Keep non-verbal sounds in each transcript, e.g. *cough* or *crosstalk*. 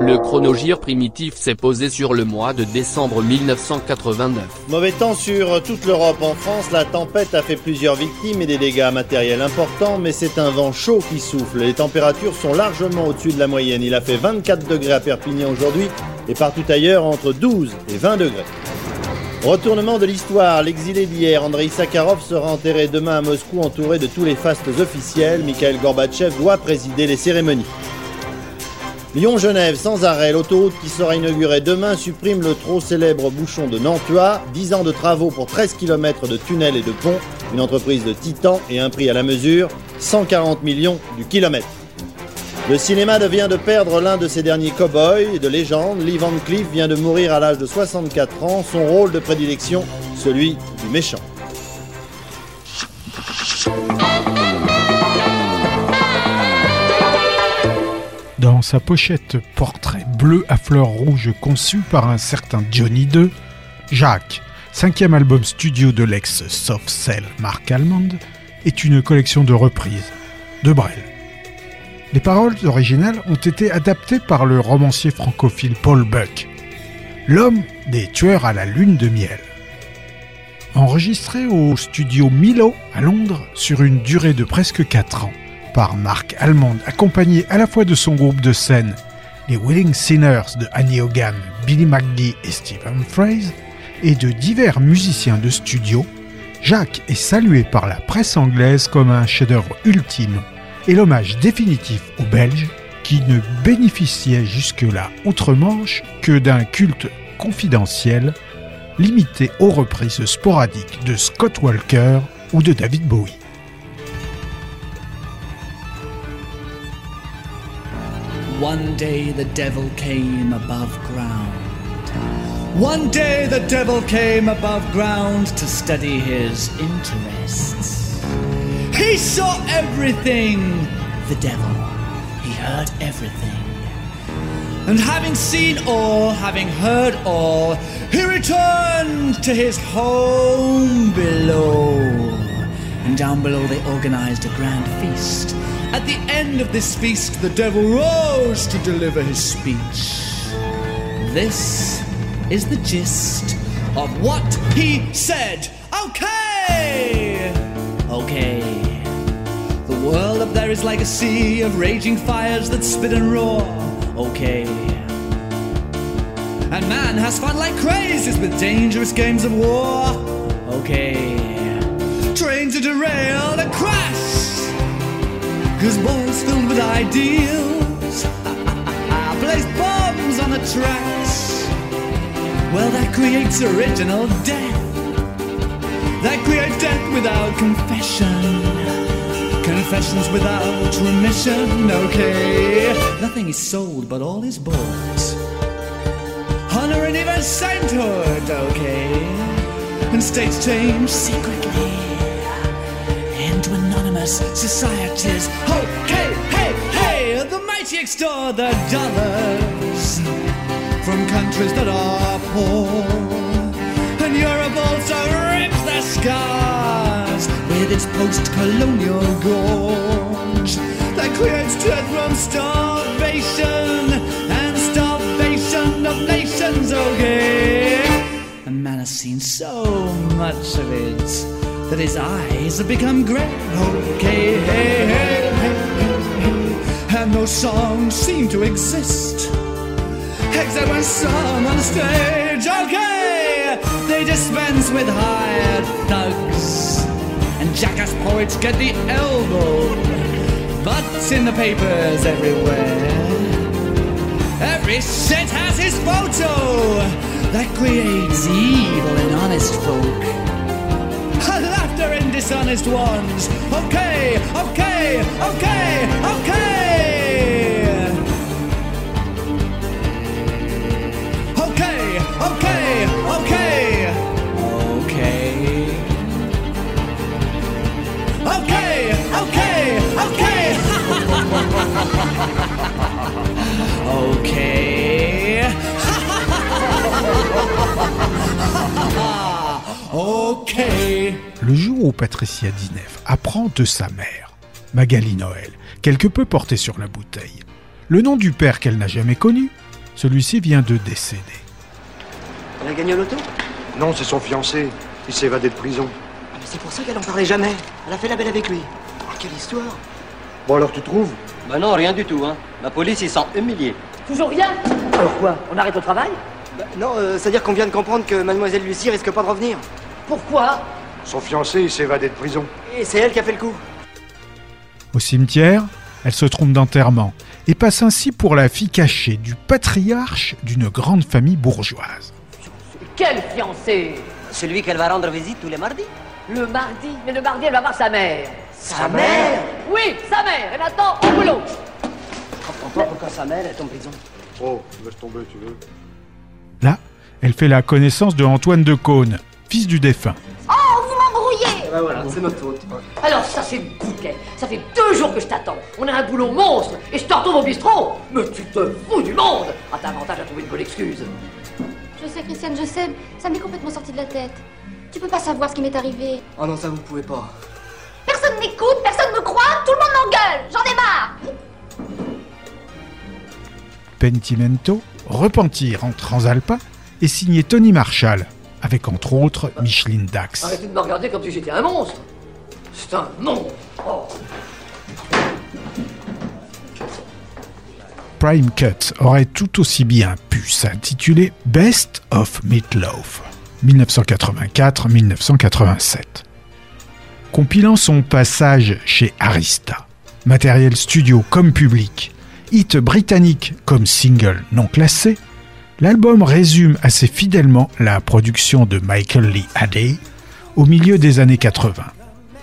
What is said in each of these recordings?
Le chronogire primitif s'est posé sur le mois de décembre 1989. Mauvais temps sur toute l'Europe. En France, la tempête a fait plusieurs victimes et des dégâts matériels importants, mais c'est un vent chaud qui souffle. Les températures sont largement au-dessus de la moyenne. Il a fait 24 degrés à Perpignan aujourd'hui et partout ailleurs entre 12 et 20 degrés. Retournement de l'histoire, l'exilé d'hier, Andrei Sakharov sera enterré demain à Moscou entouré de tous les fastes officiels. Mikhail Gorbatchev doit présider les cérémonies. Lyon-Genève sans arrêt, l'autoroute qui sera inaugurée demain supprime le trop célèbre bouchon de Nantua, 10 ans de travaux pour 13 km de tunnels et de ponts, une entreprise de titan et un prix à la mesure, 140 millions du kilomètre. Le cinéma vient de perdre l'un de ses derniers cow-boys de légende. Lee Van Cleef vient de mourir à l'âge de 64 ans. Son rôle de prédilection, celui du méchant. Dans sa pochette portrait bleu à fleurs rouges conçu par un certain Johnny II, Jacques, cinquième album studio de l'ex Soft Cell Mark Almond, est une collection de reprises de Brel. Les paroles originales ont été adaptées par le romancier francophile Paul Buck, l'homme des tueurs à la lune de miel. Enregistré au studio Milo à Londres sur une durée de presque 4 ans par Mark Almond, accompagné à la fois de son groupe de scène, les Willing Sinners de Annie Hogan, Billy McGee et Stephen Fraser, et de divers musiciens de studio, Jacques est salué par la presse anglaise comme un chef-d'œuvre ultime et l'hommage définitif aux Belges qui ne bénéficiaient jusque-là outre-Manche que d'un culte confidentiel limité aux reprises sporadiques de Scott Walker ou de David Bowie. One day the devil came above ground. One day the devil came above ground to study his interests. He saw everything, the devil. He heard everything. And having seen all, having heard all, he returned to his home below. And down below they organized a grand feast. At the end of this feast, the devil rose to deliver his speech. This is the gist of what he said. Okay! Okay. The world up there is like a sea of raging fires that spit and roar. Okay. And man has fun like crazies with dangerous games of war. Okay. Trains are derailed and crash. Cause boys filled with ideals I place bombs on the tracks. Well, that creates original death. That creates death without confession. Confessions without remission, okay. Nothing is sold, but all is bought. Honor and even sainthood, okay. And states change secretly societies. Okay, hey, hey, the mighty extort the dollars from countries that are poor. And Europe also rips the scars with its post-colonial gorge that creates death from starvation and starvation of nations, okay? And man has seen so much of it that his eyes have become grey, okay? Hey, hey, hey, and no songs seem to exist except when sung on the stage, okay? They dispense with hired thugs and jackass poets get the elbow. But in the papers everywhere, every shit has his photo that creates evil in honest folk dishonest ones. Okay, okay, okay, okay. Okay, okay, okay. Okay. Okay, okay, *laughs* okay. okay. Ha ha Patricia Dineff apprend de sa mère, Magali Noël, quelque peu portée sur la bouteille. Le nom du père qu'elle n'a jamais connu, celui-ci vient de décéder. Elle a gagné au loto? Non, c'est son fiancé. Il s'est évadé de prison. Ah, mais C'est pour ça qu'elle en parlait jamais. Elle a fait la belle avec lui. Oh, quelle histoire Bon, alors tu trouves? Bah non, rien du tout, hein. La police, ils sont humiliés. Toujours rien? Alors quoi? On arrête au travail? Bah, Non, euh, c'est-à-dire qu'on vient de comprendre que Mademoiselle Lucie risque pas de revenir. Pourquoi? Son fiancé, s'est évadé de prison. Et c'est elle qui a fait le coup. Au cimetière, elle se trompe d'enterrement et passe ainsi pour la fille cachée du patriarche d'une grande famille bourgeoise. Quel fiancé? Celui qu'elle va rendre visite tous les mardis. Le mardi Mais le mardi, elle va voir sa mère. Sa mère? Oui, sa mère Elle attend au boulot Comprends pas pourquoi sa mère est en prison. Oh, laisse tomber, tu veux. Là, elle fait la connaissance de Antoine de Caunes, fils du défunt. Oh, vous m'embrouillez Bah voilà, c'est notre faute. Alors ça c'est bouquet Ça fait deux jours que je t'attends On a un boulot monstre Et je te retrouve au bistrot Mais tu te fous du monde Ah t'as avantage à trouver une bonne excuse Je sais, Christiane, je sais. Ça m'est complètement sorti de la tête. Tu peux pas savoir ce qui m'est arrivé. Oh non, ça vous pouvez pas. Personne n'écoute, personne me croit, tout le monde m'engueule. J'en ai marre. Pentimento, Repentir en Transalpa, est signé Tony Marshall, avec entre autres Micheline Dax. Arrêtez de me regarder comme si j'étais un monstre C'est un monstre Oh. Prime Cut aurait tout aussi bien pu s'intituler Best of Meatloaf 1984-1987. Compilant son passage chez Arista, matériel studio comme public, hit britannique comme single non classé, l'album résume assez fidèlement la production de Michael Lee Hadday au milieu des années 80.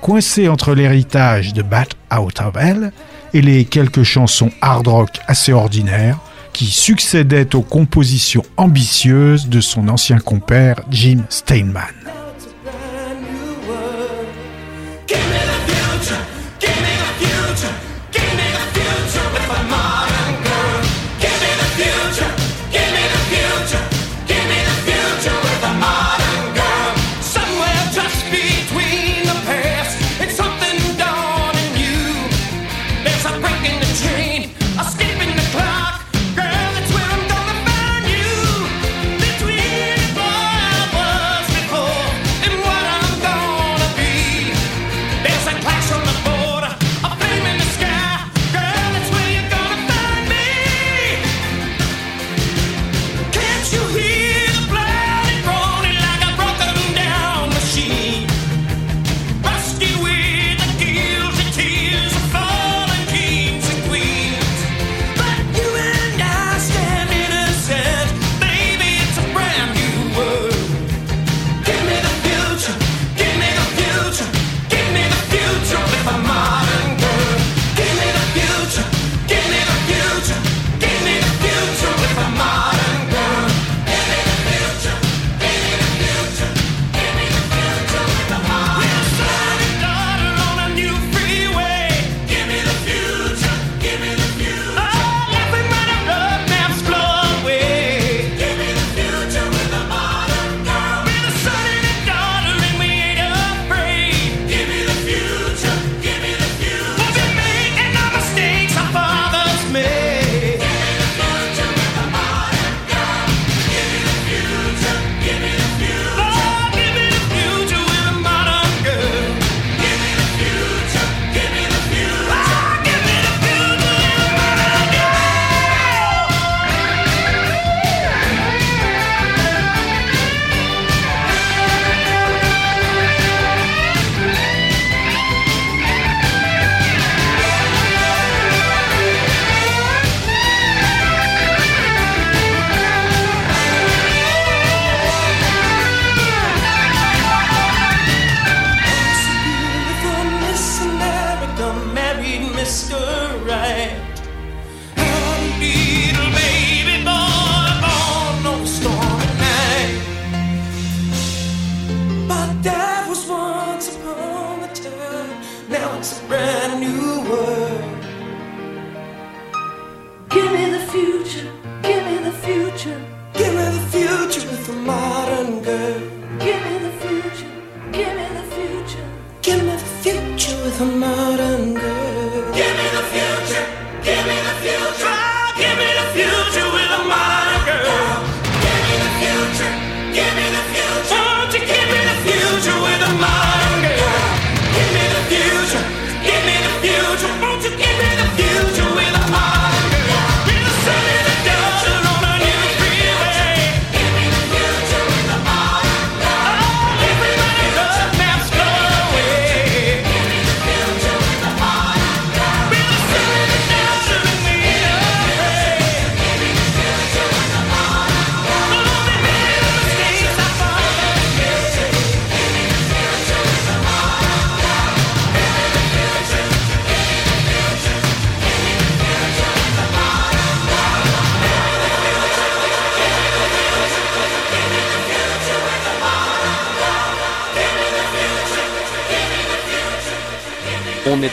Coincé entre l'héritage de Bat Out of Hell et les quelques chansons hard rock assez ordinaires qui succédaient aux compositions ambitieuses de son ancien compère Jim Steinman.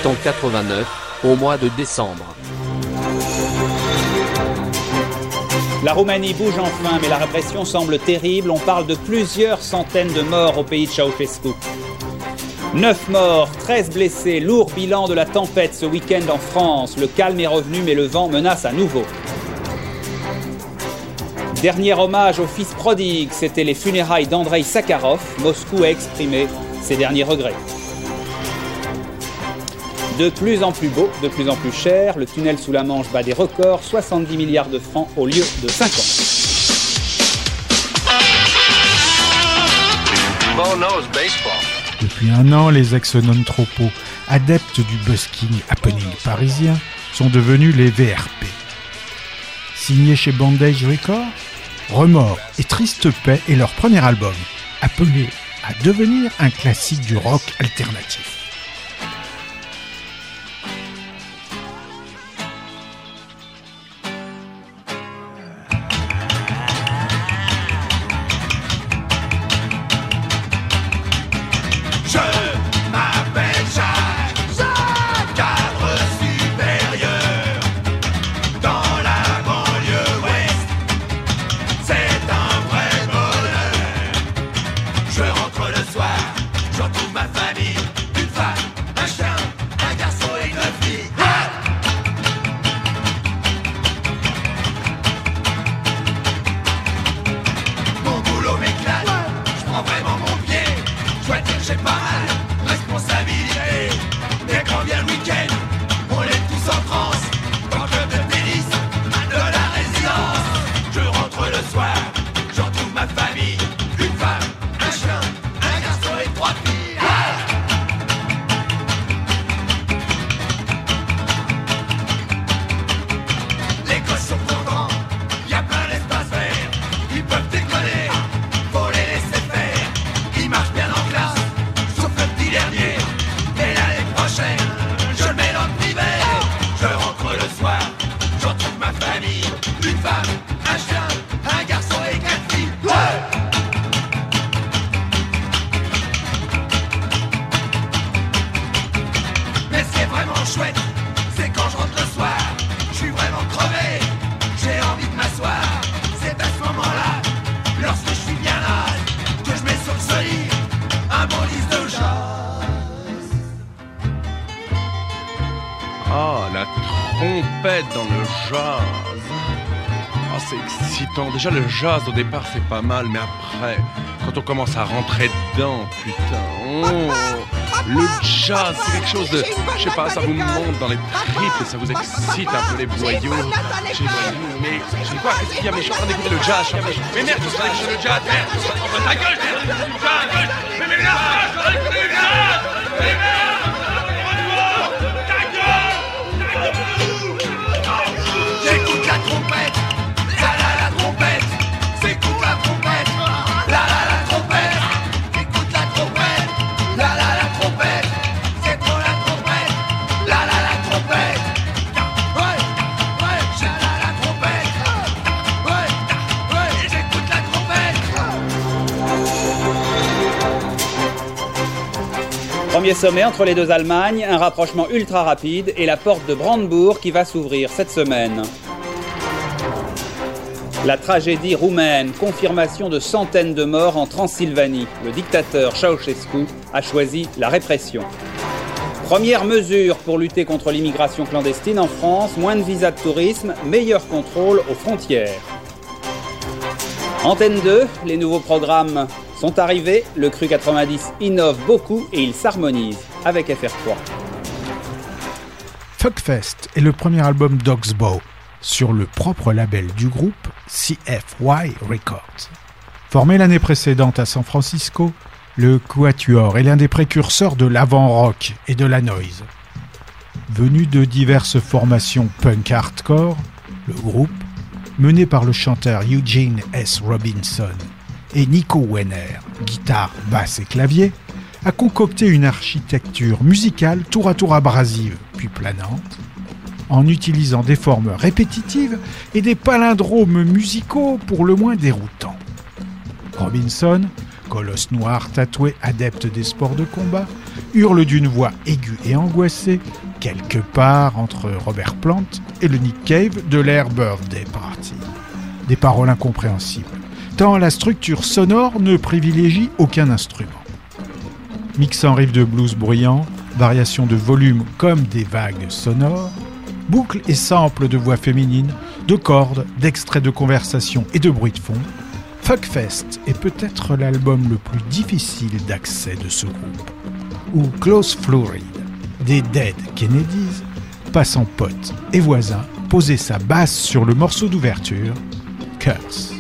En 89, au mois de décembre. La Roumanie bouge enfin, mais la répression semble terrible. On parle de plusieurs centaines de morts au pays de Ceausescu. 9 morts, 13 blessés, lourd bilan de la tempête ce week-end en France. Le calme est revenu, mais le vent menace à nouveau. Dernier hommage au fils prodigue, c'était les funérailles d'Andrei Sakharov. Moscou a exprimé ses derniers regrets. De plus en plus beau, de plus en plus cher, le tunnel sous la Manche bat des records, 70 milliards de francs au lieu de 50. Depuis un an, les ex-non-tropos, adeptes du busking happening parisien, sont devenus les VRP. Signés chez Bandage Records, Remords et Triste Paix est leur premier album, appelé à devenir un classique du rock alternatif. C'est quand je rentre le soir, je suis vraiment crevé, j'ai envie de m'asseoir. C'est à ce moment-là, lorsque je suis bien là, que je mets sur le solide un bon disque de jazz. Ah, la trompette dans le jazz. Ah, c'est excitant. Déjà, le jazz au départ, c'est pas mal, mais après, quand on commence à rentrer dedans, putain. oh, le jazz, c'est quelque chose de. Je sais pas, ça vous monte dans les tripes et ça vous excite un peu les. J'ai mais. J'ai quoi Qu'est-ce qu'il y a Mais je suis en train d'écouter le jazz. je suis en train Mais merde, je suis en train d'écouter le jazz, merde Oh, Ta gueule, merde du jazz Premier sommet entre les deux Allemagnes, un rapprochement ultra rapide et la porte de Brandebourg qui va s'ouvrir cette semaine. La tragédie roumaine, confirmation de centaines de morts en Transylvanie. Le dictateur Ceausescu a choisi la répression. Première mesure pour lutter contre l'immigration clandestine en France, moins de visas de tourisme, meilleur contrôle aux frontières. Antenne 2, les nouveaux programmes sont arrivés, le Cru 90 innove beaucoup et il s'harmonise avec FR3. Fuckfest est le premier album d'Oxbow sur le propre label du groupe CFY Records. Formé l'année précédente à San Francisco, le Quatuor est l'un des précurseurs de l'avant-rock et de la noise. Venu de diverses formations punk hardcore, le groupe, mené par le chanteur Eugene S. Robinson et Nico Wenner, guitare, basse et clavier, a concocté une architecture musicale tour à tour abrasive, puis planante, en utilisant des formes répétitives et des palindromes musicaux pour le moins déroutants. Robinson, colosse noir tatoué adepte des sports de combat, hurle d'une voix aiguë et angoissée, quelque part entre Robert Plant et le Nick Cave de l'Air Birthday Party. Des paroles incompréhensibles, tant la structure sonore ne privilégie aucun instrument. Mixant riffs de blues bruyants, variations de volume comme des vagues sonores, boucles et samples de voix féminines, de cordes, d'extraits de conversation et de bruit de fond, Fuckfest est peut-être l'album le plus difficile d'accès de ce groupe, où Klaus Florid, des Dead Kennedys, passant pote et voisin, posait sa basse sur le morceau d'ouverture, Curse.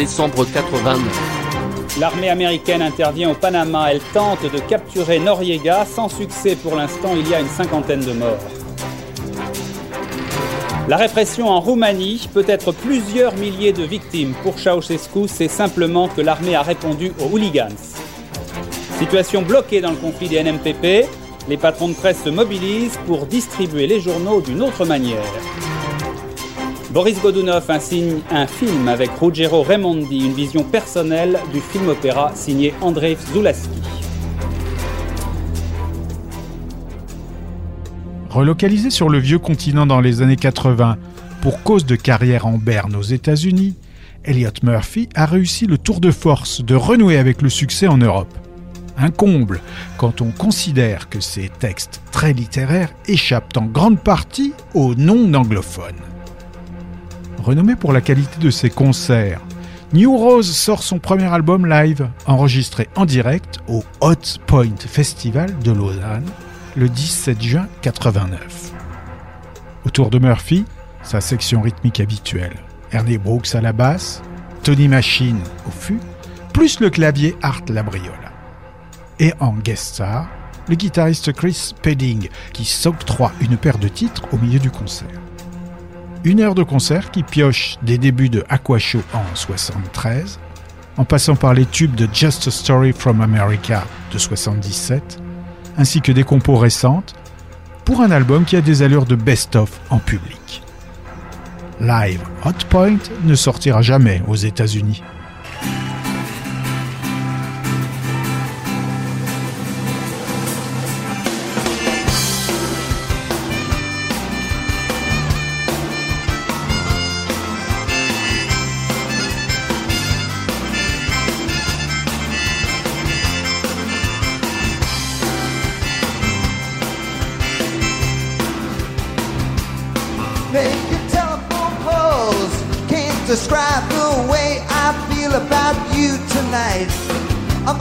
Décembre 89. L'armée américaine intervient au Panama. Elle tente de capturer Noriega. Sans succès pour l'instant, il y a une cinquantaine de morts. La répression en Roumanie peut être plusieurs milliers de victimes. Pour Ceausescu, c'est simplement que l'armée a répondu aux hooligans. Situation bloquée dans le conflit des NMPP, les patrons de presse se mobilisent pour distribuer les journaux d'une autre manière. Boris Godunov insigne un film avec Ruggero Raimondi, une vision personnelle du film-opéra signé Andrei Zulaski. Relocalisé sur le vieux continent dans les années 80 pour cause de carrière en berne aux États-Unis, Elliot Murphy a réussi le tour de force de renouer avec le succès en Europe. Un comble quand on considère que ces textes très littéraires échappent en grande partie aux non-anglophones. Renommé pour la qualité de ses concerts, New Rose sort son premier album live, enregistré en direct au Hot Point Festival de Lausanne le 17 juin 89. Autour de Murphy, sa section rythmique habituelle. Ernie Brooks à la basse, Tony Machine au fût, plus le clavier Art Labriola. Et en guest star, le guitariste Chris Pedding qui s'octroie une paire de titres au milieu du concert. Une heure de concert qui pioche des débuts de Aqua Show en 73, en passant par les tubes de Just a Story from America de 77, ainsi que des compos récentes, pour un album qui a des allures de best-of en public. Live Hot Point ne sortira jamais aux États-Unis.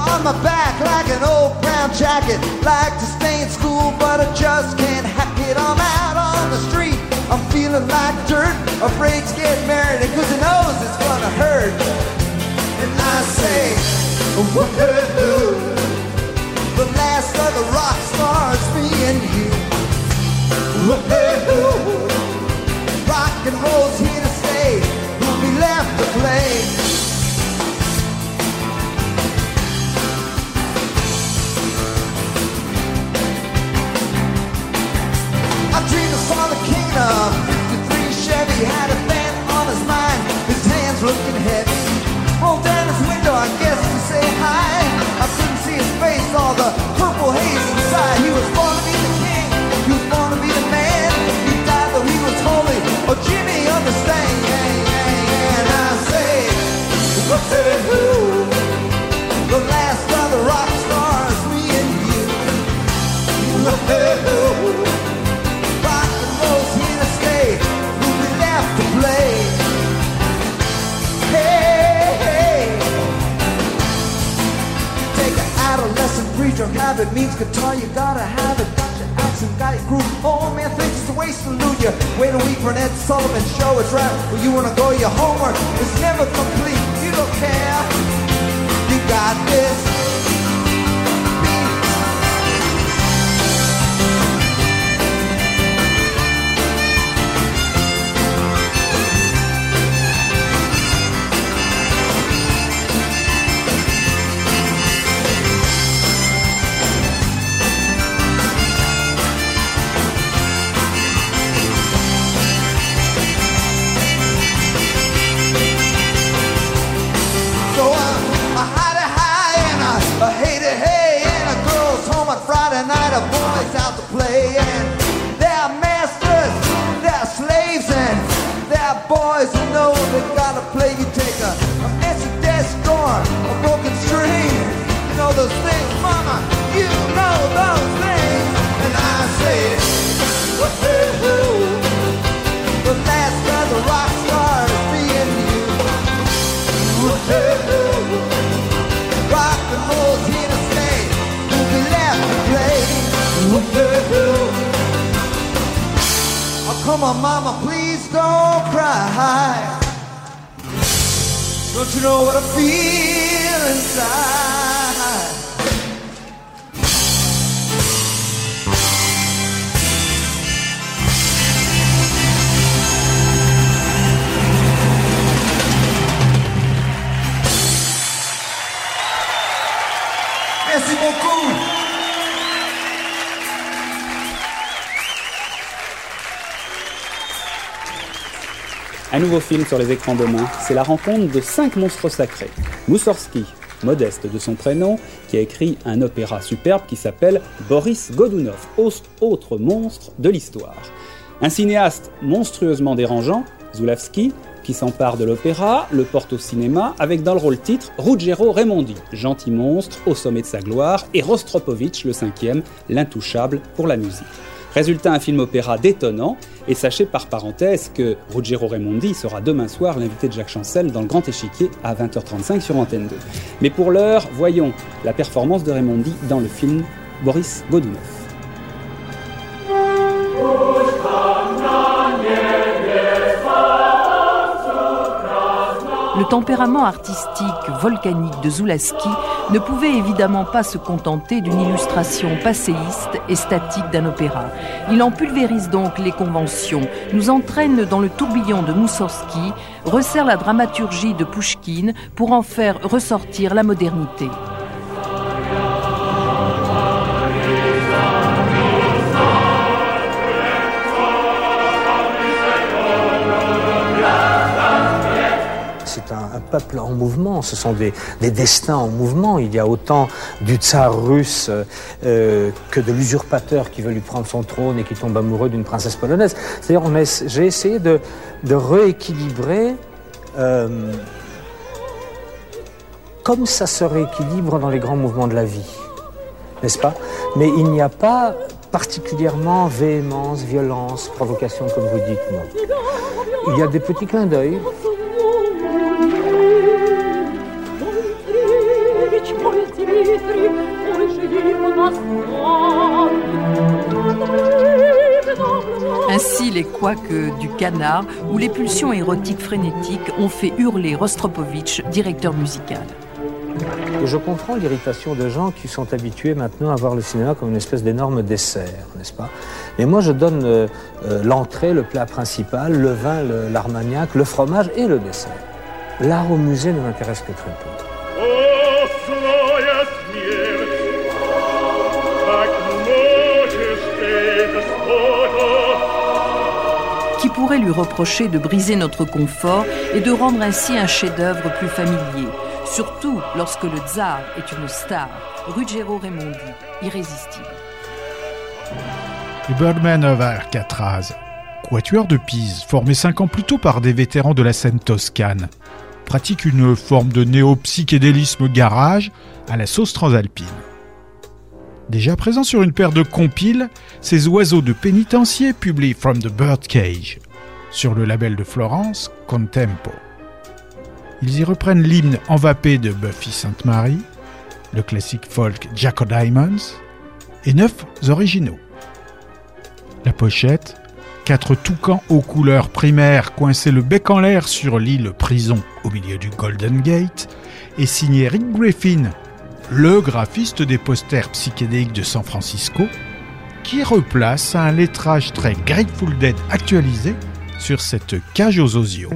On my back like an old brown jacket. Like to stay in school, but I just can't hack it. I'm out on the street. I'm feeling like dirt. Afraid to get married, and cause he knows it's gonna hurt. And I say, woohoo. The last of the rock stars, me and you. Woohoo. Rock and roll's here to stay. We'll be left to play. Saw the king of 53 Chevy had a on his mind. His hands looking heavy. Rolled down his window, I guess to say hi. I couldn't see his face, all the purple haze inside. He was born to be the king. He was born to be the man. He died though he was holy. Oh, Jimmy, understand? And I say, woo the adolescent preacher habit means guitar. You gotta have it. Got your accent, got your groove. Oh man, thinks it's a waste to lose you. Wait a week for an Ed Sullivan show. It's right where you wanna go. Your homework is never complete. You don't care. Sur les écrans demain, c'est la rencontre de cinq monstres sacrés. Moussorski, modeste de son prénom, qui a écrit un opéra superbe qui s'appelle Boris Godunov, autre monstre de l'histoire. Un cinéaste monstrueusement dérangeant, Zulawski, qui s'empare de l'opéra, le porte au cinéma, avec dans le rôle titre Ruggero Raimondi, gentil monstre au sommet de sa gloire, et Rostropovitch, le cinquième, l'intouchable pour la musique. Résultat, un film opéra détonnant, et sachez par parenthèse que Ruggero Raimondi sera demain soir l'invité de Jacques Chancel dans le Grand Échiquier à 20h35 sur Antenne 2. Mais pour l'heure, voyons la performance de Raimondi dans le film Boris Godunov. Le tempérament artistique volcanique de Zulaski ne pouvait évidemment pas se contenter d'une illustration passéiste et statique d'un opéra. Il en pulvérise donc les conventions, nous entraîne dans le tourbillon de Moussorski, resserre la dramaturgie de Pouchkine pour en faire ressortir la modernité. C'est un, un peuple en mouvement, ce sont des, des destins en mouvement. Il y a autant du tsar russe euh, que de l'usurpateur qui veut lui prendre son trône et qui tombe amoureux d'une princesse polonaise. C'est-à-dire, j'ai essayé de, de rééquilibrer euh, comme ça se rééquilibre dans les grands mouvements de la vie, n'est-ce pas? Mais il n'y a pas particulièrement véhémence, violence, provocation, comme vous dites, non. Il y a des petits clins d'œil, Ainsi, les couacs du canard ou les pulsions érotiques frénétiques ont fait hurler Rostropovitch, directeur musical. Je comprends l'irritation de gens qui sont habitués maintenant à voir le cinéma comme une espèce d'énorme dessert, n'est-ce pas? Mais moi, je donne euh, euh, l'entrée, le plat principal, le vin, l'armagnac, le fromage et le dessert. L'art au musée ne m'intéresse que très peu. Lui reprocher de briser notre confort et de rendre ainsi un chef-d'œuvre plus familier Surtout lorsque le tsar est une star, Ruggero Raimondi, irrésistible. Les Birdmen of Alcatraz, quatuor de Pise, formé cinq ans plus tôt par des vétérans de la scène toscane, pratique une forme de néo-psychédélisme garage à la sauce transalpine. Déjà présent sur une paire de compiles, ces oiseaux de pénitencier publient From the Birdcage sur le label de Florence Contempo. Ils y reprennent l'hymne envapé de Buffy Sainte-Marie, le classique folk Jack Diamonds et neuf originaux. La pochette, quatre toucans aux couleurs primaires coincés le bec en l'air sur l'île prison au milieu du Golden Gate, est signée Rick Griffin, le graphiste des posters psychédéliques de San Francisco, qui replace un lettrage très Grateful Dead actualisé sur cette cage aux osios.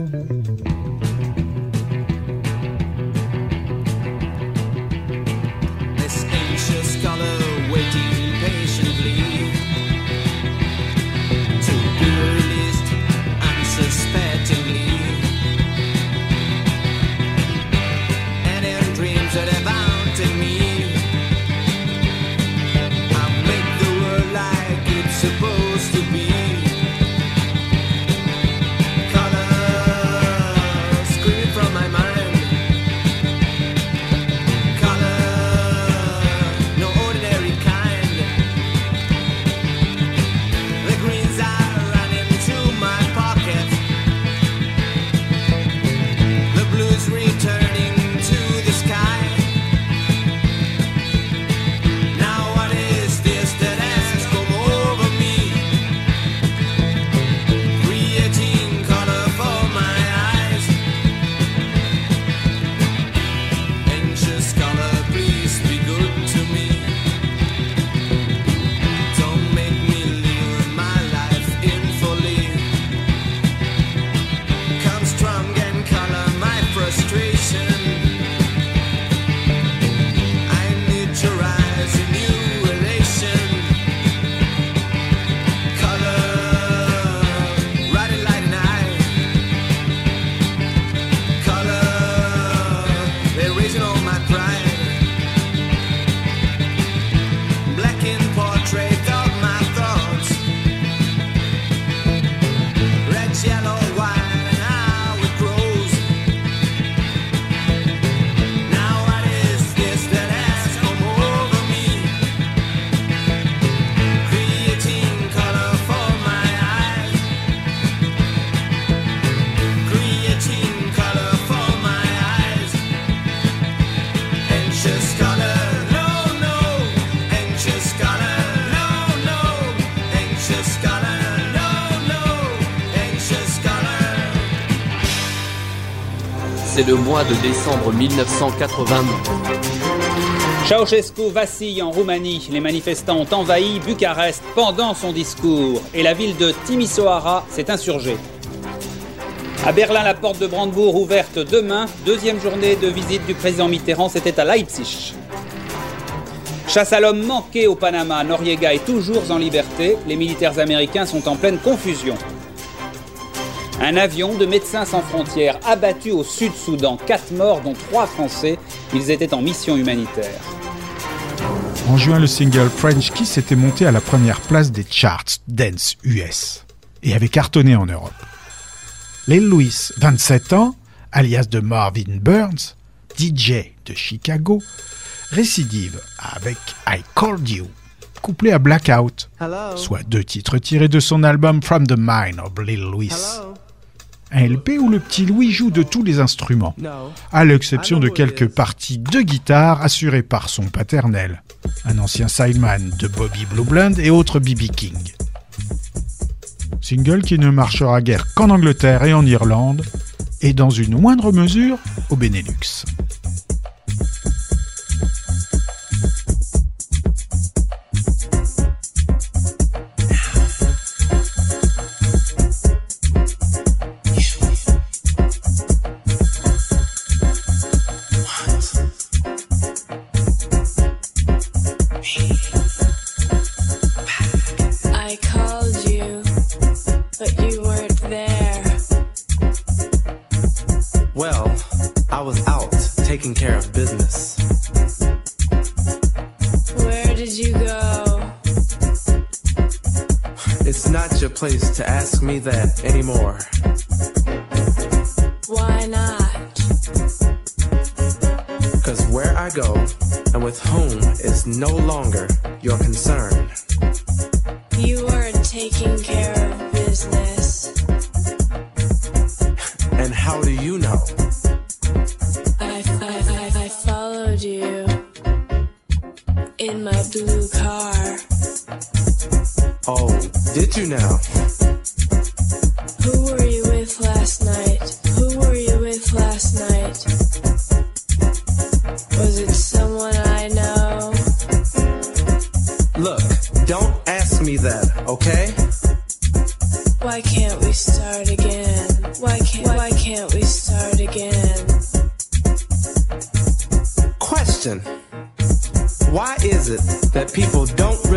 Mois de décembre 1989. Ceausescu vacille en Roumanie. Les manifestants ont envahi Bucarest pendant son discours et la ville de Timisoara s'est insurgée. À Berlin, la porte de Brandebourg ouverte demain. Deuxième journée de visite du président Mitterrand, c'était à Leipzig. Chasse à l'homme manqué au Panama. Noriega est toujours en liberté. Les militaires américains sont en pleine confusion. Un avion de Médecins sans frontières abattu au Sud-Soudan. Quatre morts, dont trois Français. Ils étaient en mission humanitaire. En juin, le single French Kiss était monté à la première place des charts dance US et avait cartonné en Europe. Lil Louis, 27 ans, alias de Marvin Burns, DJ de Chicago, récidive avec I Called You, couplé à Blackout, soit deux titres tirés de son album From the Mind of Lil Louis. LP où le petit Louis joue de tous les instruments, à l'exception de quelques parties de guitare assurées par son paternel, un ancien sideman de Bobby Blue Bland et autres BB King. Single qui ne marchera guère qu'en Angleterre et en Irlande, et dans une moindre mesure au Benelux.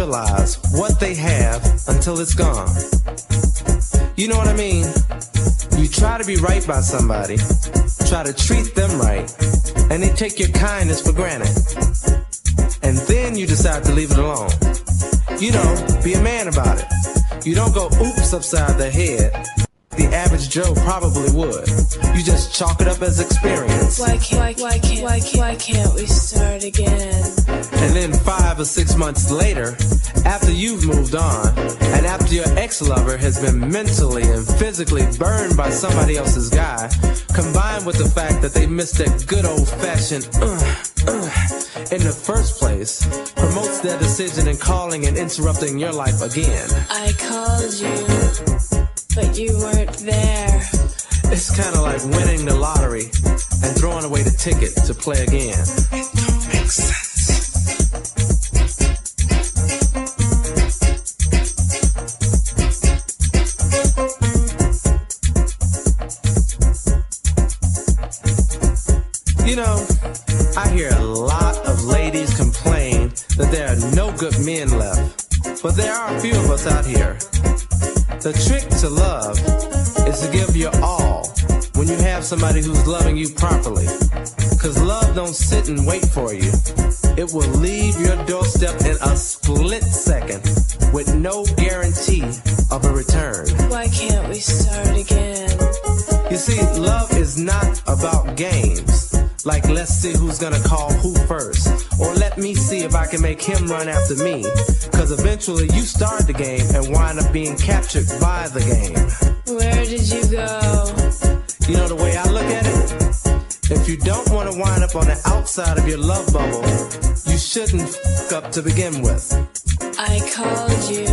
Realize what they have until it's gone? You know what I mean? You try to be right by somebody, try to treat them right, and they take your kindness for granted. And then you decide to leave it alone. You know, be a man about it. You don't go oops upside the head. The average Joe probably would. You just chalk it up as experience. Why can't why, can't why can't why can't we start again? And then five or six months later, after you've moved on, and after your ex-lover has been mentally and physically burned by somebody else's guy, combined with the fact that they missed that good old-fashioned uh, uh, in the first place, promotes their decision in calling and interrupting your life again. I called you, but you weren't there. It's kind of like winning the lottery and throwing away the ticket to play again. No good men left. But there are a few of us out here. The trick to love is to give your all when you have somebody who's loving you properly. Cause love don't sit and wait for you. It will leave your doorstep in a split second with no guarantee of a return. Why can't we start again? You see, love is not about games. Like, let's see who's gonna call who first. Or let me see if I can make him run after me. Cause eventually you start the game and wind up being captured by the game. Where did you go? You know the way I look at it? If you don't want to wind up on the outside of your love bubble, you shouldn't f up to begin with. I called you,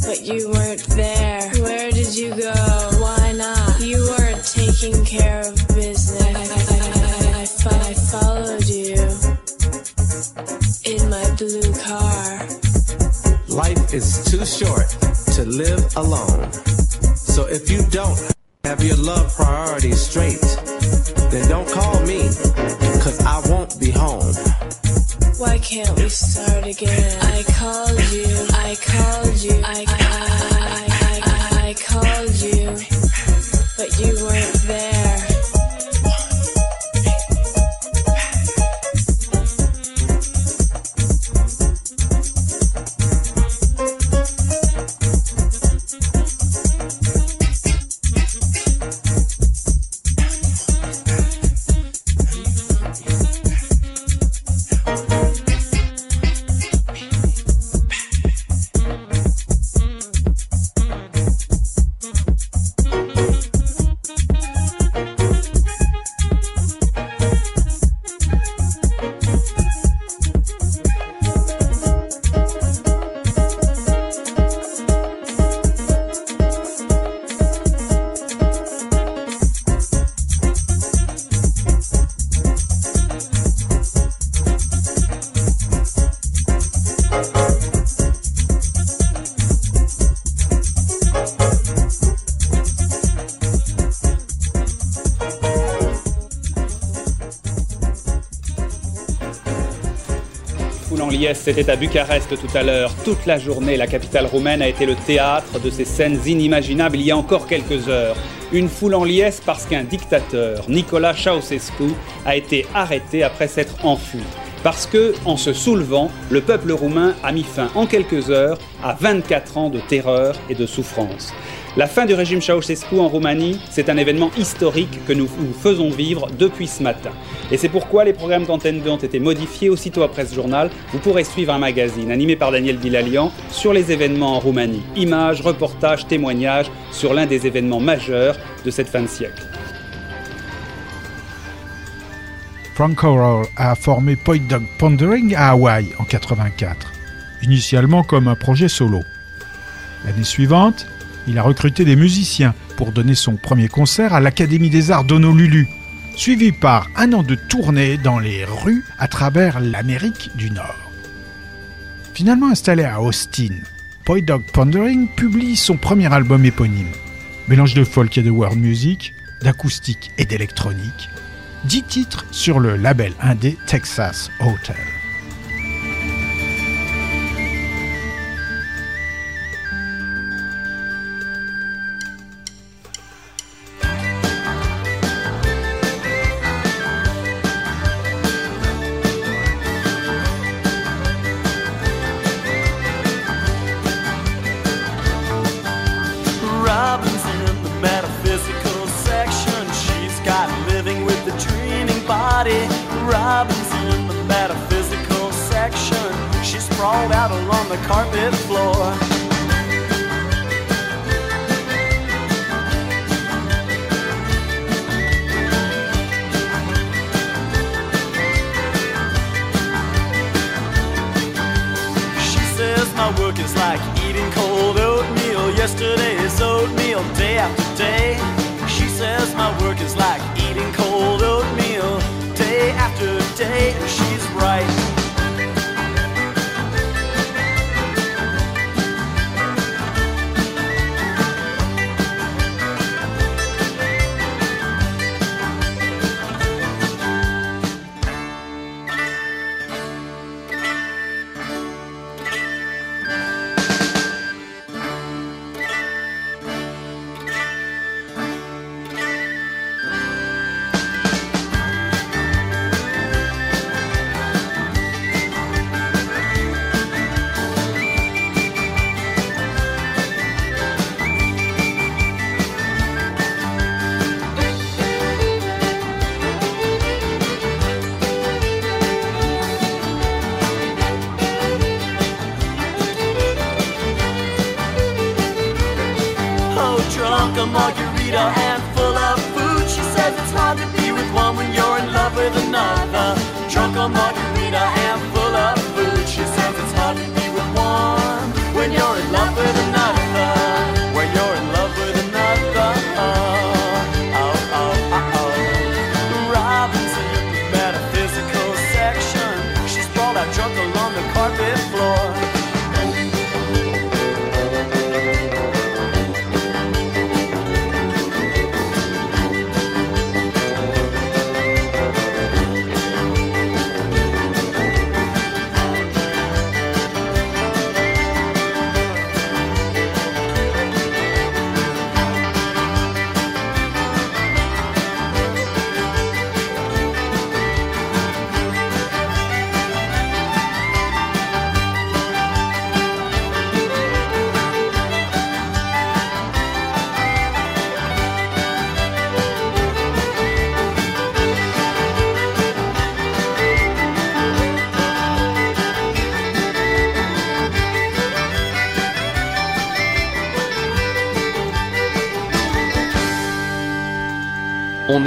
but you weren't there. Where did you go? Why not? You weren't taking care of blue car. Life is too short to live alone. So if you don't have your love priorities straight, then don't call me, cause I won't be home. Why can't we start again? I called you, I called you, I, I, I, I, I, I called you, but you weren't there. Liesse, c'était à Bucarest tout à l'heure. Toute la journée, la capitale roumaine a été le théâtre de ces scènes inimaginables il y a encore quelques heures. Une foule en liesse parce qu'un dictateur, Nicolas Ceausescu, a été arrêté après s'être enfui. Parce que, en se soulevant, le peuple roumain a mis fin en quelques heures à 24 ans de terreur et de souffrance. La fin du régime Ceausescu en Roumanie, c'est un événement historique que nous vous faisons vivre depuis ce matin. Et c'est pourquoi les programmes d'Antenne 2 ont été modifiés aussitôt après ce journal. Vous pourrez suivre un magazine animé par Daniel Bilalian sur les événements en Roumanie. Images, reportages, témoignages sur l'un des événements majeurs de cette fin de siècle. Frank Coral a formé Point Dog Pondering à Hawaï en 84, initialement comme un projet solo. L'année suivante, il a recruté des musiciens pour donner son premier concert à l'Académie des Arts d'Honolulu, suivi par un an de tournée dans les rues à travers l'Amérique du Nord. Finalement installé à Austin, Point Dog Pondering publie son premier album éponyme, mélange de folk et de world music, d'acoustique et d'électronique, 10 titres sur le label indé Texas Hotel.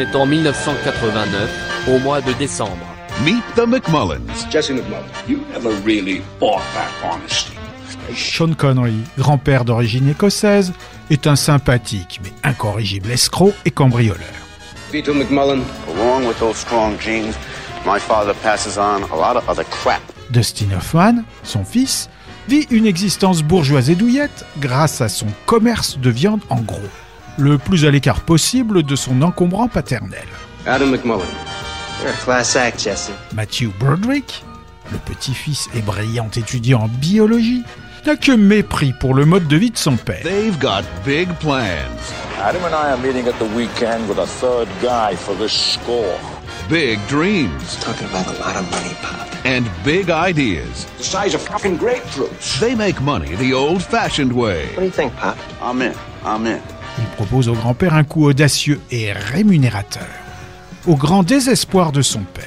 Est en 1989, au mois de décembre. Meet the McMullins. Jesse McMullen, you never really bought that honesty. Sean Connery, grand-père d'origine écossaise, est un sympathique mais incorrigible escroc et cambrioleur. Vito McMullen, Along with those strong genes, my father passes on a lot of other crap. Dustin Hoffman, son fils, vit une existence bourgeoise et douillette grâce à son commerce de viande en gros, le plus à l'écart possible de son encombrant paternel. Adam McMullen. You're a class act, Jesse. Matthew Broderick, le petit-fils et brillant étudiant en biologie, n'a que mépris pour le mode de vie de son père. They've got big plans. Adam and I are meeting at the weekend with a third guy for this score. Big dreams. Talking about a lot of money, Pop. And big ideas. The size of fucking grapefruits. They make money the old-fashioned way. What do you think, Pop? I'm in. I'm in. Il propose au grand-père un coup audacieux et rémunérateur, au grand désespoir de son père.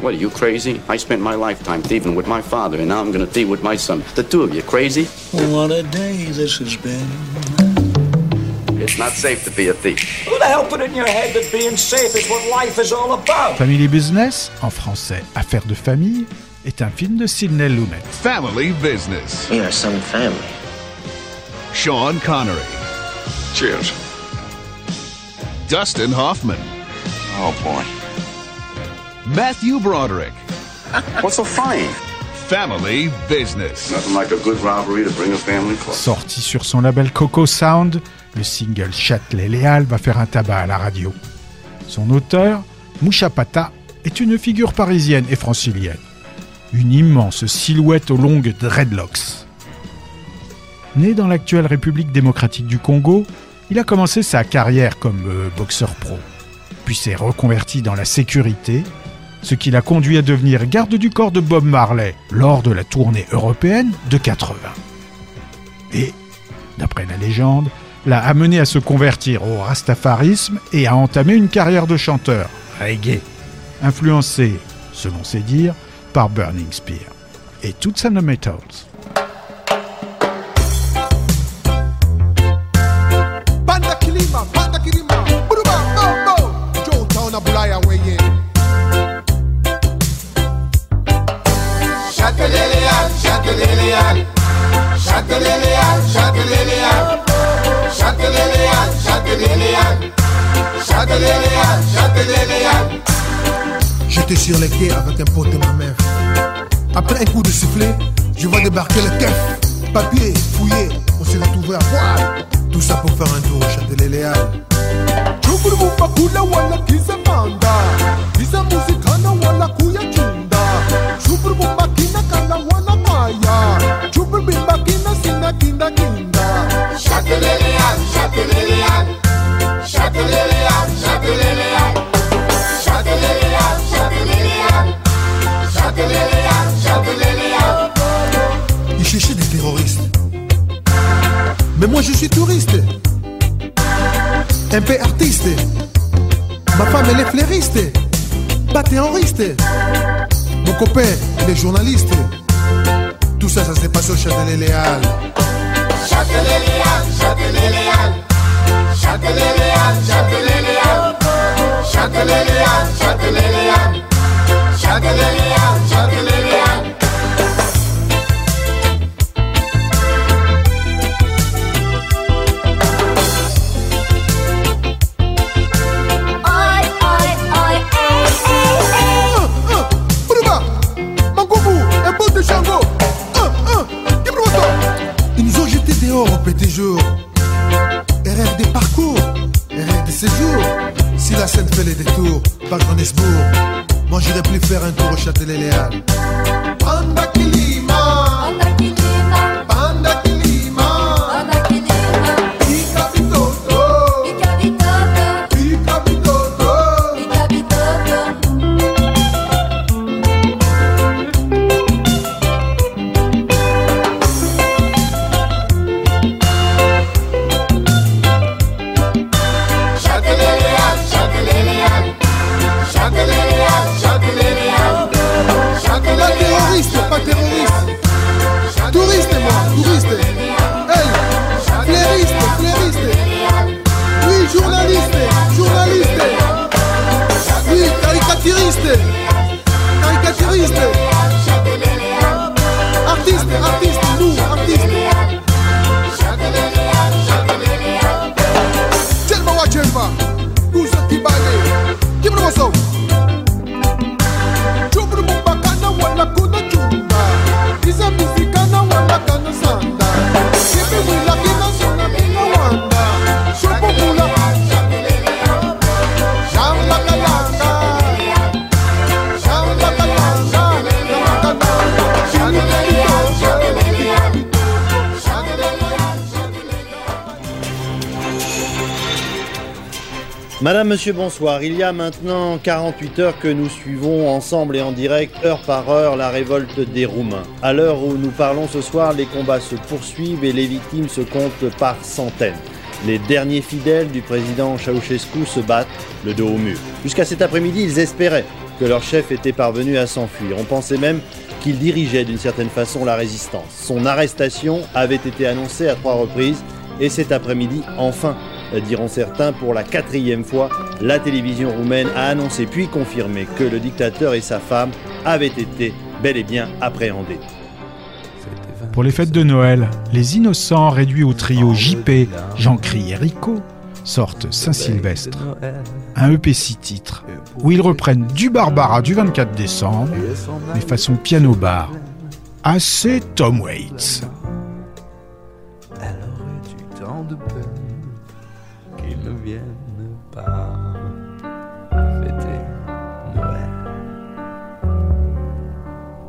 What, are you crazy? I spent my lifetime thieving with my father, and now I'm gonna thieve with my son. The two of you crazy? What a day this has been. It's not safe to be a thief. Who the hell put in your head that being safe is what life is all about? Family Business, en français Affaires de famille, est un film de Sidney Lumet. Family business. We are some family. Sean Connery. Cheers. Dustin Hoffman. Oh boy. Matthew Broderick. What's so funny? Family business. Nothing like a good robbery to bring a family close. Sorti sur son label Coco Sound, le single Châtelet Léal va faire un tabac à la radio. Son auteur, Moucha Pata, est une figure parisienne et francilienne. Une immense silhouette aux longues dreadlocks. Né dans l'actuelle République démocratique du Congo, il a commencé sa carrière comme euh, boxeur pro, puis s'est reconverti dans la sécurité, ce qui l'a conduit à devenir garde du corps de Bob Marley lors de la tournée européenne de 80. Et, d'après la légende, l'a amené à se convertir au rastafarisme et à entamer une carrière de chanteur, reggae, influencé, selon ses dires, par Burning Spear et toutes sa Metals. Sur les quais avec un pote et ma mère. Après un coup de sifflet, je vois débarquer le keuf. Papier, fouillé, on s'est retrouvé à poil. Tout ça pour faire un tour au Châtelet-Léal. Chuburumba kula wala kisa manda Kisa musikana wala kuya Châtelet-Léal, Châtelet-Léal Il cherchait des terroristes Mais moi je suis touriste un peu artiste. Ma femme, elle est fleuriste, pas terroriste. Mon copain, il est journaliste. Tout ça, ça s'est passé au Châtelet-Léal. Châtelet-Léal, Châtelet-Léal. Châtelet-Léal, Châtelet-Léal. Châtelet-Léal, Châtelet-Léal. Châtelet-Léal, Châtelet-Léal. Oi, Madame, Monsieur, bonsoir. Il y a maintenant 48 heures que nous suivons ensemble et en direct, heure par heure, la révolte des Roumains. À l'heure où nous parlons ce soir, les combats se poursuivent et les victimes se comptent par centaines. Les derniers fidèles du président Ceausescu se battent le dos au mur. Jusqu'à cet après-midi, ils espéraient que leur chef était parvenu à s'enfuir. On pensait même qu'il dirigeait d'une certaine façon la résistance. Son arrestation avait été annoncée à trois reprises et cet après-midi, enfin, diront certains, pour la quatrième fois, la télévision roumaine a annoncé puis confirmé que le dictateur et sa femme avaient été bel et bien appréhendés. Pour les fêtes de Noël, les innocents réduits au trio JP, Jean-Cri et Rico sortent Saint-Sylvestre, un EP 6 titres, où ils reprennent du Barbara du 24 décembre, mais façon piano-bar. Assez Tom Waits. Viennent pas fêter Noël.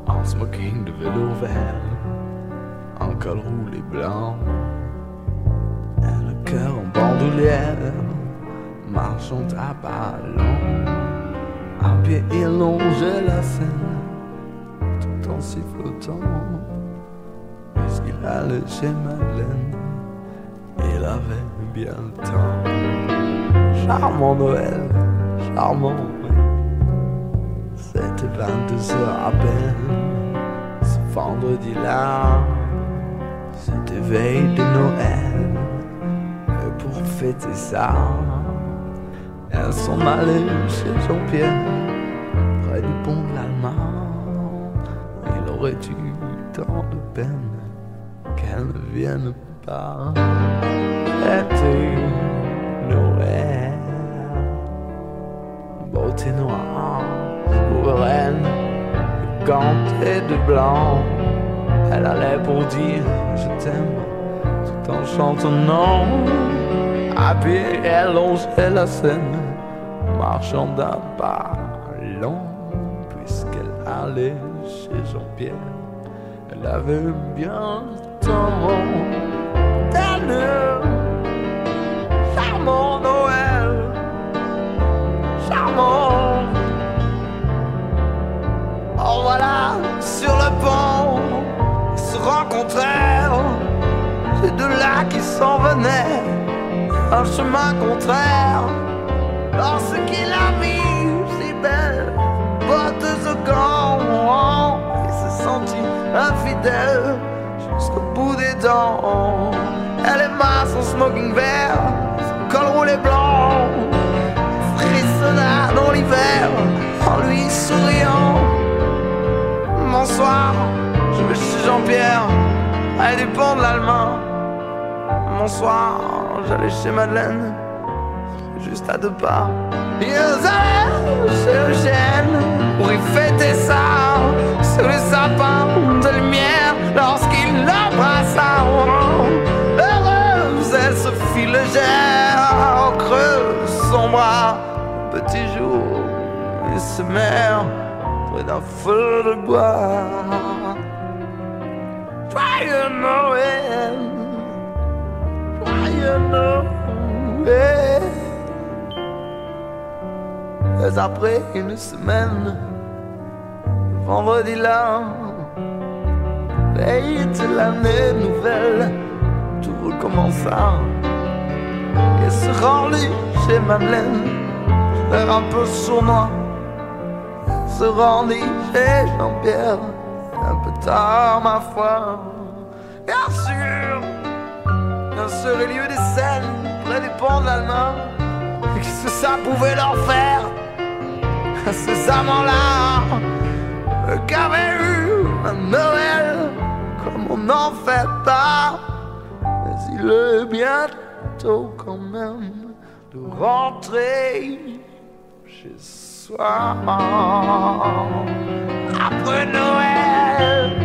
En smoking de velours vert, en col roulé blanc, et le cœur en bandoulière, marchant à lents, à pied longeait la scène, tout en sifflotant, puisqu'il allait chez Madeleine. Il avait bien le temps. Charmant Noël, charmant, oui. C'était 22 heures à peine. Ce vendredi-là, c'était veille de Noël. Et pour fêter ça, elles sont allées chez Jean-Pierre, près du pont de l'Allemagne. Il aurait eu tant de peine qu'elle ne vienne pas fêter Noël. Beauté noire, souveraine, gantée de blanc. Elle allait pour dire je t'aime tout en chantonnant. À pied, elle longeait la scène, marchant d'un pas long, puisqu'elle allait chez Jean-Pierre. Elle avait bien le temps d'elle. Charmant Noël, charmant. Oh voilà, sur le pont, ils se rencontrèrent. Ces deux-là qui s'en venaient, un chemin contraire. Lorsqu'il a vu si belle, bottes au gants, il se sentit infidèle jusqu'au bout des dents. Elle aima son smoking vert, col roulé blanc, frissonna dans l'hiver en lui souriant. Bonsoir, je vais chez Jean-Pierre, du pont de l'Allemagne. Bonsoir, j'allais chez Madeleine, juste à deux pas. Ils allaient chez Eugène pour y fêter ça, sous les sapins de lumière, lorsqu'il se meurt près d'un feu de bois. Joyeux Noël, joyeux Noël. Mais après une semaine, vendredi là, veille de l'année nouvelle, tout recommença. Et se rendit chez Madeleine, l'air un peu sournois se rendit chez Jean-Pierre. Un peu tard, ma foi. Bien sûr, dans ce lieu des scènes près des ponts de l'Allemagne. Qu'est-ce que ça pouvait leur faire à ces amants-là? Qu'avait eu un Noël comme on n'en fait pas. Mais il est bientôt quand même de rentrer chez song. I put no end.